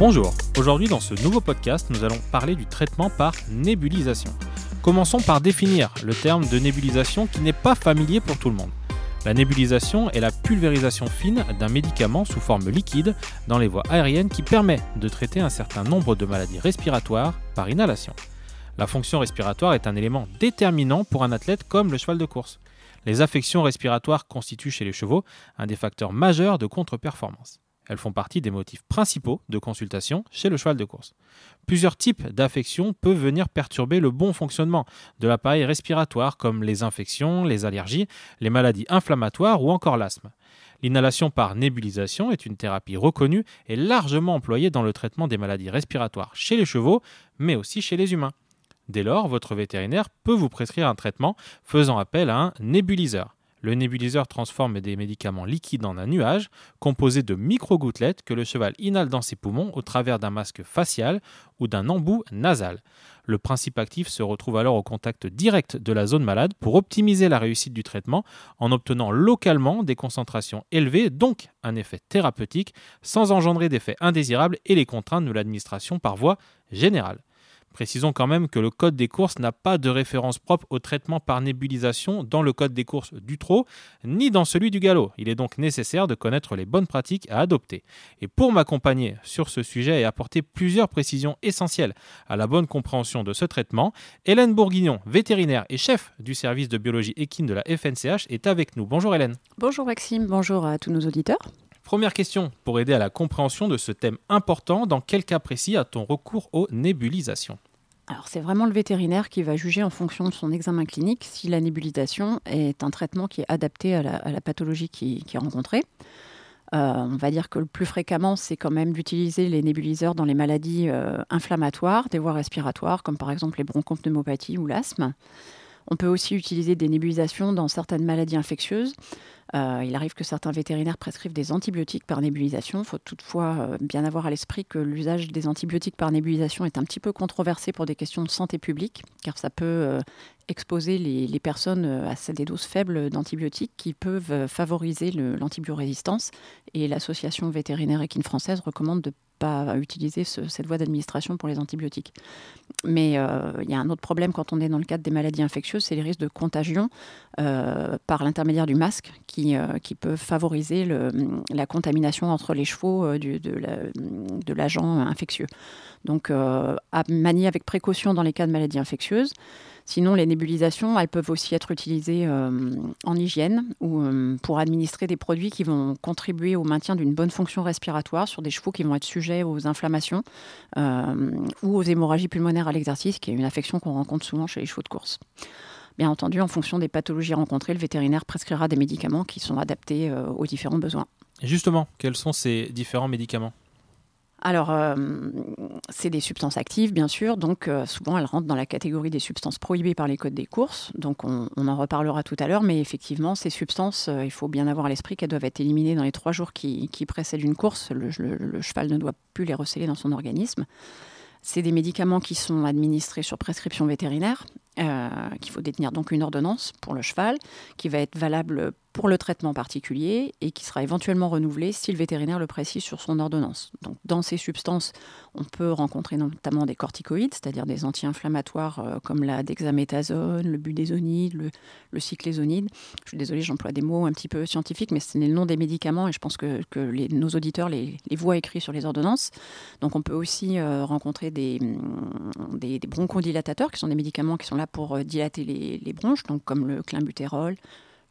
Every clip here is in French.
Bonjour, aujourd'hui dans ce nouveau podcast, nous allons parler du traitement par nébulisation. Commençons par définir le terme de nébulisation qui n'est pas familier pour tout le monde. La nébulisation est la pulvérisation fine d'un médicament sous forme liquide dans les voies aériennes qui permet de traiter un certain nombre de maladies respiratoires par inhalation. La fonction respiratoire est un élément déterminant pour un athlète comme le cheval de course. Les affections respiratoires constituent chez les chevaux un des facteurs majeurs de contre-performance. Elles font partie des motifs principaux de consultation chez le cheval de course. Plusieurs types d'affections peuvent venir perturber le bon fonctionnement de l'appareil respiratoire comme les infections, les allergies, les maladies inflammatoires ou encore l'asthme. L'inhalation par nébulisation est une thérapie reconnue et largement employée dans le traitement des maladies respiratoires chez les chevaux, mais aussi chez les humains. Dès lors, votre vétérinaire peut vous prescrire un traitement faisant appel à un nébuliseur. Le nébuliseur transforme des médicaments liquides en un nuage composé de micro-gouttelettes que le cheval inhale dans ses poumons au travers d'un masque facial ou d'un embout nasal. Le principe actif se retrouve alors au contact direct de la zone malade pour optimiser la réussite du traitement en obtenant localement des concentrations élevées, donc un effet thérapeutique, sans engendrer d'effets indésirables et les contraintes de l'administration par voie générale. Précisons quand même que le code des courses n'a pas de référence propre au traitement par nébulisation dans le code des courses du trot, ni dans celui du galop. Il est donc nécessaire de connaître les bonnes pratiques à adopter. Et pour m'accompagner sur ce sujet et apporter plusieurs précisions essentielles à la bonne compréhension de ce traitement, Hélène Bourguignon, vétérinaire et chef du service de biologie équine de la FNCH, est avec nous. Bonjour Hélène. Bonjour Maxime, bonjour à tous nos auditeurs. Première question, pour aider à la compréhension de ce thème important, dans quel cas précis a-t-on recours aux nébulisations? Alors c'est vraiment le vétérinaire qui va juger en fonction de son examen clinique si la nébulisation est un traitement qui est adapté à la, pathologie qui, est rencontrée. Euh, on va dire que le plus fréquemment, c'est quand même d'utiliser les nébuliseurs dans les maladies euh, inflammatoires des voies respiratoires, comme par exemple les bronchopneumopathies ou l'asthme. On peut aussi utiliser des nébulisations dans certaines maladies infectieuses. Euh, il arrive que certains vétérinaires prescrivent des antibiotiques par nébulisation. Il faut toutefois euh, bien avoir à l'esprit que l'usage des antibiotiques par nébulisation est un petit peu controversé pour des questions de santé publique, car ça peut euh, exposer les, personnes à des doses faibles d'antibiotiques qui peuvent favoriser l'antibiorésistance. Et l'association vétérinaire équine française recommande de pas utiliser cette voie d'administration pour les antibiotiques. Mais euh, il y a un autre problème quand on est dans le cadre des maladies infectieuses, c'est les risques de contagion euh, par l'intermédiaire du masque qui, euh, qui peuvent favoriser la contamination entre les chevaux du, de l'agent infectieux. Donc à manier avec précaution dans les cas de maladies infectieuses. Sinon, les nébulisations, elles peuvent aussi être utilisées euh, en hygiène ou euh, pour administrer des produits qui vont contribuer au maintien d'une bonne fonction respiratoire sur des chevaux qui vont être sujets aux inflammations euh, ou aux hémorragies pulmonaires à l'exercice, qui est une affection qu'on rencontre souvent chez les chevaux de course. Bien entendu, en fonction des pathologies rencontrées, le vétérinaire prescrira des médicaments qui sont adaptés aux différents besoins. justement, quels sont ces différents médicaments? Alors, euh, c'est des substances actives, bien sûr, donc euh, souvent elles rentrent dans la catégorie des substances prohibées par les codes des courses, donc on, en reparlera tout à l'heure, mais effectivement, ces substances, euh, il faut bien avoir à l'esprit qu'elles doivent être éliminées dans les trois jours qui, précèdent une course, le, cheval ne doit plus les recéler dans son organisme. C'est des médicaments qui sont administrés sur prescription vétérinaire, qu'il faut détenir donc une ordonnance pour le cheval, qui va être valable pour le traitement particulier et qui sera éventuellement renouvelé si le vétérinaire le précise sur son ordonnance. Donc, dans ces substances, on peut rencontrer notamment des corticoïdes, c'est-à-dire des anti-inflammatoires euh, comme la dexaméthasone, le budésonide, le, le. Je suis désolée, j'emploie des mots un petit peu scientifiques, mais c'est le nom des médicaments et je pense que, nos auditeurs les, les, voient écrits sur les ordonnances. Donc, on peut aussi euh, rencontrer des, des, bronchodilatateurs, qui sont des médicaments qui sont là pour euh, dilater les, bronches, donc comme le climbutérol,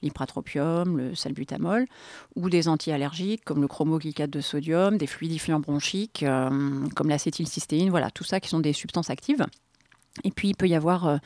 l'ipratropium, le salbutamol, ou des antiallergiques comme le chromoglycate de sodium, des fluidifiants bronchiques euh, comme l'acétylcystéine, voilà, tout ça qui sont des substances actives. Et puis il peut y avoir euh,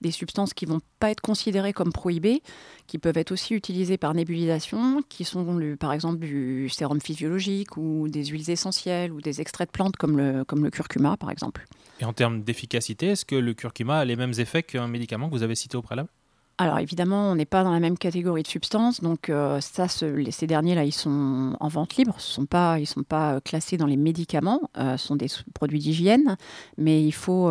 des substances qui vont pas être considérées comme prohibées, qui peuvent être aussi utilisées par nébulisation, qui sont par exemple du sérum physiologique ou des huiles essentielles ou des extraits de plantes comme le, comme le curcuma par exemple. Et en termes d'efficacité, est-ce que le curcuma a les mêmes effets qu'un médicament que vous avez cité au préalable? Alors évidemment, on n'est pas dans la même catégorie de substances, donc euh, ça, ces derniers-là, ils sont en vente libre, ce sont pas, ils sont pas euh, classés dans les médicaments, euh, ce sont des produits d'hygiène, mais il faut,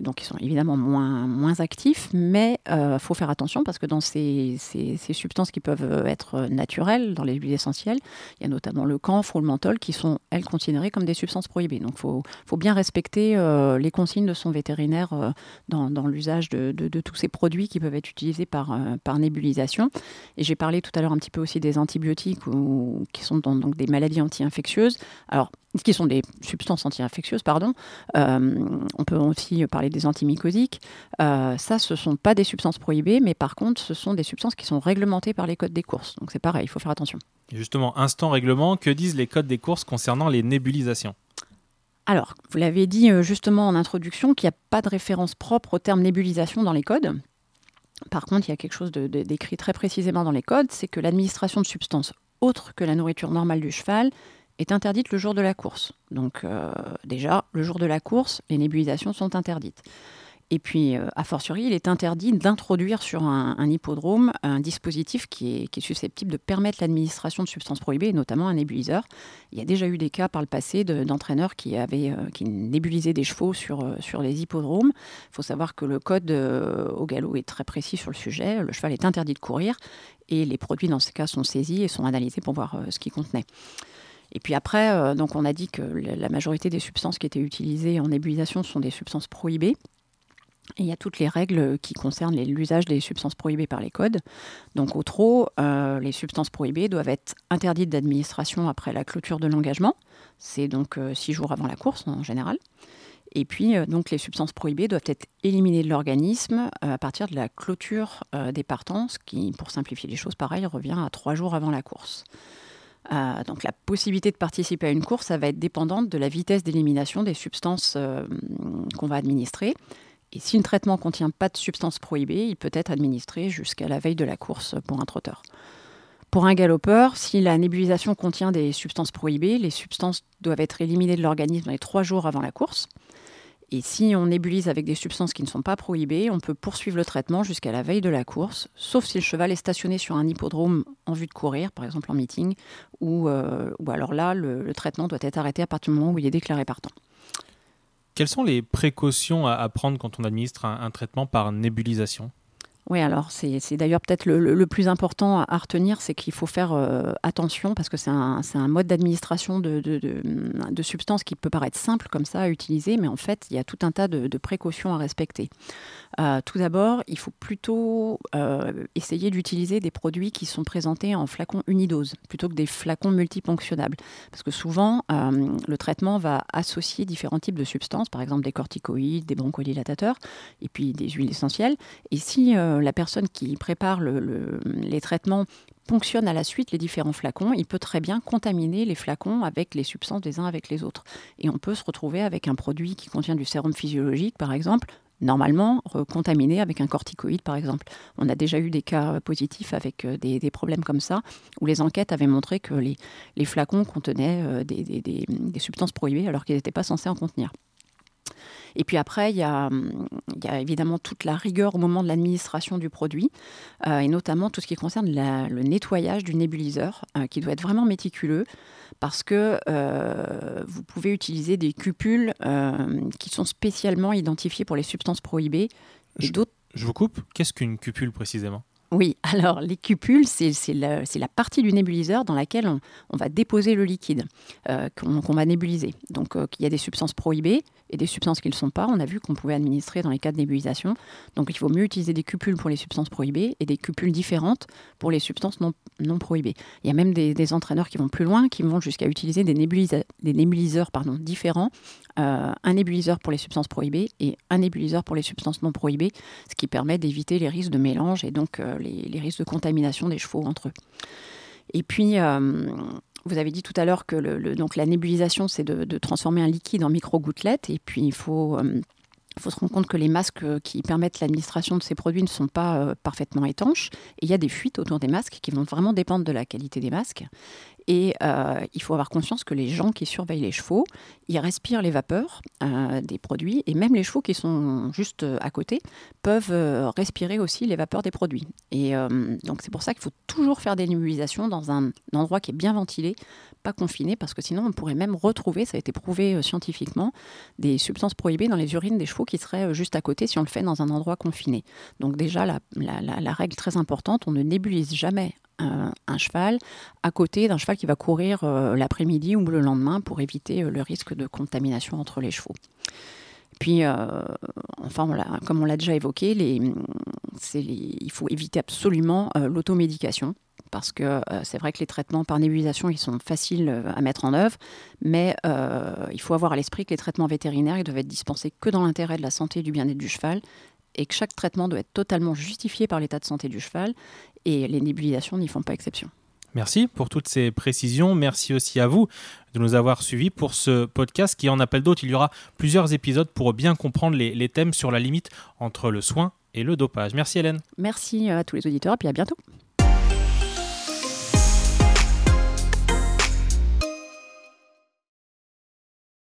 donc ils sont évidemment moins, moins actifs, mais il faut faire attention parce que dans ces, ces, substances qui peuvent être naturelles, dans les huiles essentielles, il y a notamment le camphre ou le menthol qui sont, elles, considérées comme des substances prohibées. Donc il faut, faut, bien respecter les consignes de son vétérinaire dans, l'usage de, de, tous ces produits qui peuvent être utilisés par, euh, par nébulisation. Et j'ai parlé tout à l'heure un petit peu aussi des antibiotiques ou, qui sont donc des maladies anti-infectieuses. Alors, qui sont des substances anti-infectieuses, pardon. Euh, on peut aussi parler des antimycosiques. Euh, ça, ce ne sont pas des substances prohibées, mais par contre, ce sont des substances qui sont réglementées par les codes des courses. Donc c'est pareil, il faut faire attention. Justement, instant règlement, que disent les codes des courses concernant les nébulisations? Alors, vous l'avez dit justement en introduction qu'il n'y a pas de référence propre au terme nébulisation dans les codes. Par contre, il y a quelque chose d'écrit très précisément dans les codes, c'est que l'administration de substances autres que la nourriture normale du cheval est interdite le jour de la course. Donc euh, déjà, le jour de la course, les nébulisations sont interdites. Et puis, euh, a fortiori, il est interdit d'introduire sur un, hippodrome un dispositif qui est, susceptible de permettre l'administration de substances prohibées, notamment un nébuliseur. Il y a déjà eu des cas par le passé d'entraîneurs qui, avaient, euh, qui nébulisaient des chevaux sur, euh, sur les hippodromes. Il faut savoir que le code au galop est très précis sur le sujet. Le cheval est interdit de courir et les produits, dans ce cas, sont saisis et sont analysés pour voir ce qu'ils contenaient. Et puis après, donc on a dit que la majorité des substances qui étaient utilisées en nébulisation sont des substances prohibées il y a toutes les règles qui concernent l'usage des substances prohibées par les codes. Donc au trop, euh, les substances prohibées doivent être interdites d'administration après la clôture de l'engagement. C'est donc euh, six jours avant la course en général. Et puis, euh, donc, les substances prohibées doivent être éliminées de l'organisme à partir de la clôture des partants, ce qui, pour simplifier les choses, pareil, revient à trois jours avant la course. donc la possibilité de participer à une course, ça va être dépendante de la vitesse d'élimination des substances qu'on va administrer. Et si le traitement ne contient pas de substance prohibée, il peut être administré jusqu'à la veille de la course pour un trotteur. Pour un galopeur, si la nébulisation contient des substances prohibées, les substances doivent être éliminées de l'organisme les trois jours avant la course. Et si on nébulise avec des substances qui ne sont pas prohibées, on peut poursuivre le traitement jusqu'à la veille de la course, sauf si le cheval est stationné sur un hippodrome en vue de courir, par exemple en meeting, ou, euh, alors là, le, traitement doit être arrêté à partir du moment où il est déclaré partant. Quelles sont les précautions à, prendre quand on administre un traitement par nébulisation? Oui, alors c'est d'ailleurs peut-être le, plus important à, retenir, c'est qu'il faut faire euh, attention parce que c'est un, mode d'administration de, substances qui peut paraître simple comme ça à utiliser, mais en fait, il y a tout un tas de, précautions à respecter. Euh, tout d'abord, il faut plutôt euh, essayer d'utiliser des produits qui sont présentés en flacons unidose plutôt que des flacons multiponctionnables. Parce que souvent, le traitement va associer différents types de substances, par exemple des corticoïdes, des bronchodilatateurs, et puis des huiles essentielles. Euh, la personne qui prépare les traitements ponctionne à la suite les différents flacons, il peut très bien contaminer les flacons avec les substances des uns avec les autres. Et on peut se retrouver avec un produit qui contient du sérum physiologique, par exemple, normalement contaminé avec un corticoïde, par exemple. On a déjà eu des cas positifs avec euh, des, problèmes comme ça, où les enquêtes avaient montré que les, flacons contenaient euh, des substances prohibées alors qu'ils n'étaient pas censés en contenir. Et puis après, il y, a, évidemment toute la rigueur au moment de l'administration du produit, euh, et notamment tout ce qui concerne le nettoyage du nébuliseur, euh, qui doit être vraiment méticuleux, parce que euh, vous pouvez utiliser des cupules qui sont spécialement identifiées pour les substances prohibées. Et je, je vous coupe, qu'est-ce qu'une cupule précisément? Oui, alors les cupules, c'est la, partie du nébuliseur dans laquelle on, va déposer le liquide qu'on va nébuliser. Donc il y a des substances prohibées, et des substances qui ne le sont pas. On a vu qu'on pouvait administrer dans les cas de nébulisation. Donc il faut mieux utiliser des cupules pour les substances prohibées et des cupules différentes pour les substances non, prohibées. Il y a même des, entraîneurs qui vont plus loin, qui vont jusqu'à utiliser des, nébuliseurs différents. Euh, un nébuliseur pour les substances prohibées et un nébuliseur pour les substances non prohibées, ce qui permet d'éviter les risques de mélange et donc euh, les, risques de contamination des chevaux entre eux. Et puis, euh, vous avez dit tout à l'heure que donc la nébulisation, c'est de, transformer un liquide en micro-gouttelettes. Et puis, il faut, se rendre compte que les masques qui permettent l'administration de ces produits ne sont pas parfaitement étanches. Et il y a des fuites autour des masques qui vont vraiment dépendre de la qualité des masques. Et euh, il faut avoir conscience que les gens qui surveillent les chevaux, ils respirent les vapeurs euh, des produits et même les chevaux qui sont juste à côté peuvent respirer aussi les vapeurs des produits. Et donc c'est pour ça qu'il faut toujours faire des nébulisations dans un endroit qui est bien ventilé, pas confiné, parce que sinon on pourrait même retrouver, ça a été prouvé scientifiquement, des substances prohibées dans les urines des chevaux qui seraient juste à côté si on le fait dans un endroit confiné. Donc déjà, la, la règle très importante, on ne nébulise jamais un, cheval à côté d'un cheval qui va courir euh, l'après-midi ou le lendemain pour éviter euh, le risque de contamination entre les chevaux. Puis, euh, enfin, comme on l'a déjà évoqué, il faut éviter absolument l'automédication parce que c'est vrai que les traitements par nébulisation, ils sont faciles à mettre en œuvre, mais il faut avoir à l'esprit que les traitements vétérinaires, ils doivent être dispensés que dans l'intérêt de la santé et du bien-être du cheval, et que chaque traitement doit être totalement justifié par l'état de santé du cheval, et les nébulisations n'y font pas exception. Merci pour toutes ces précisions. Merci aussi à vous de nous avoir suivis pour ce podcast qui en appelle d'autres. Il y aura plusieurs épisodes pour bien comprendre les, les thèmes sur la limite entre le soin et le dopage. Merci Hélène. Merci à tous les auditeurs et puis à bientôt.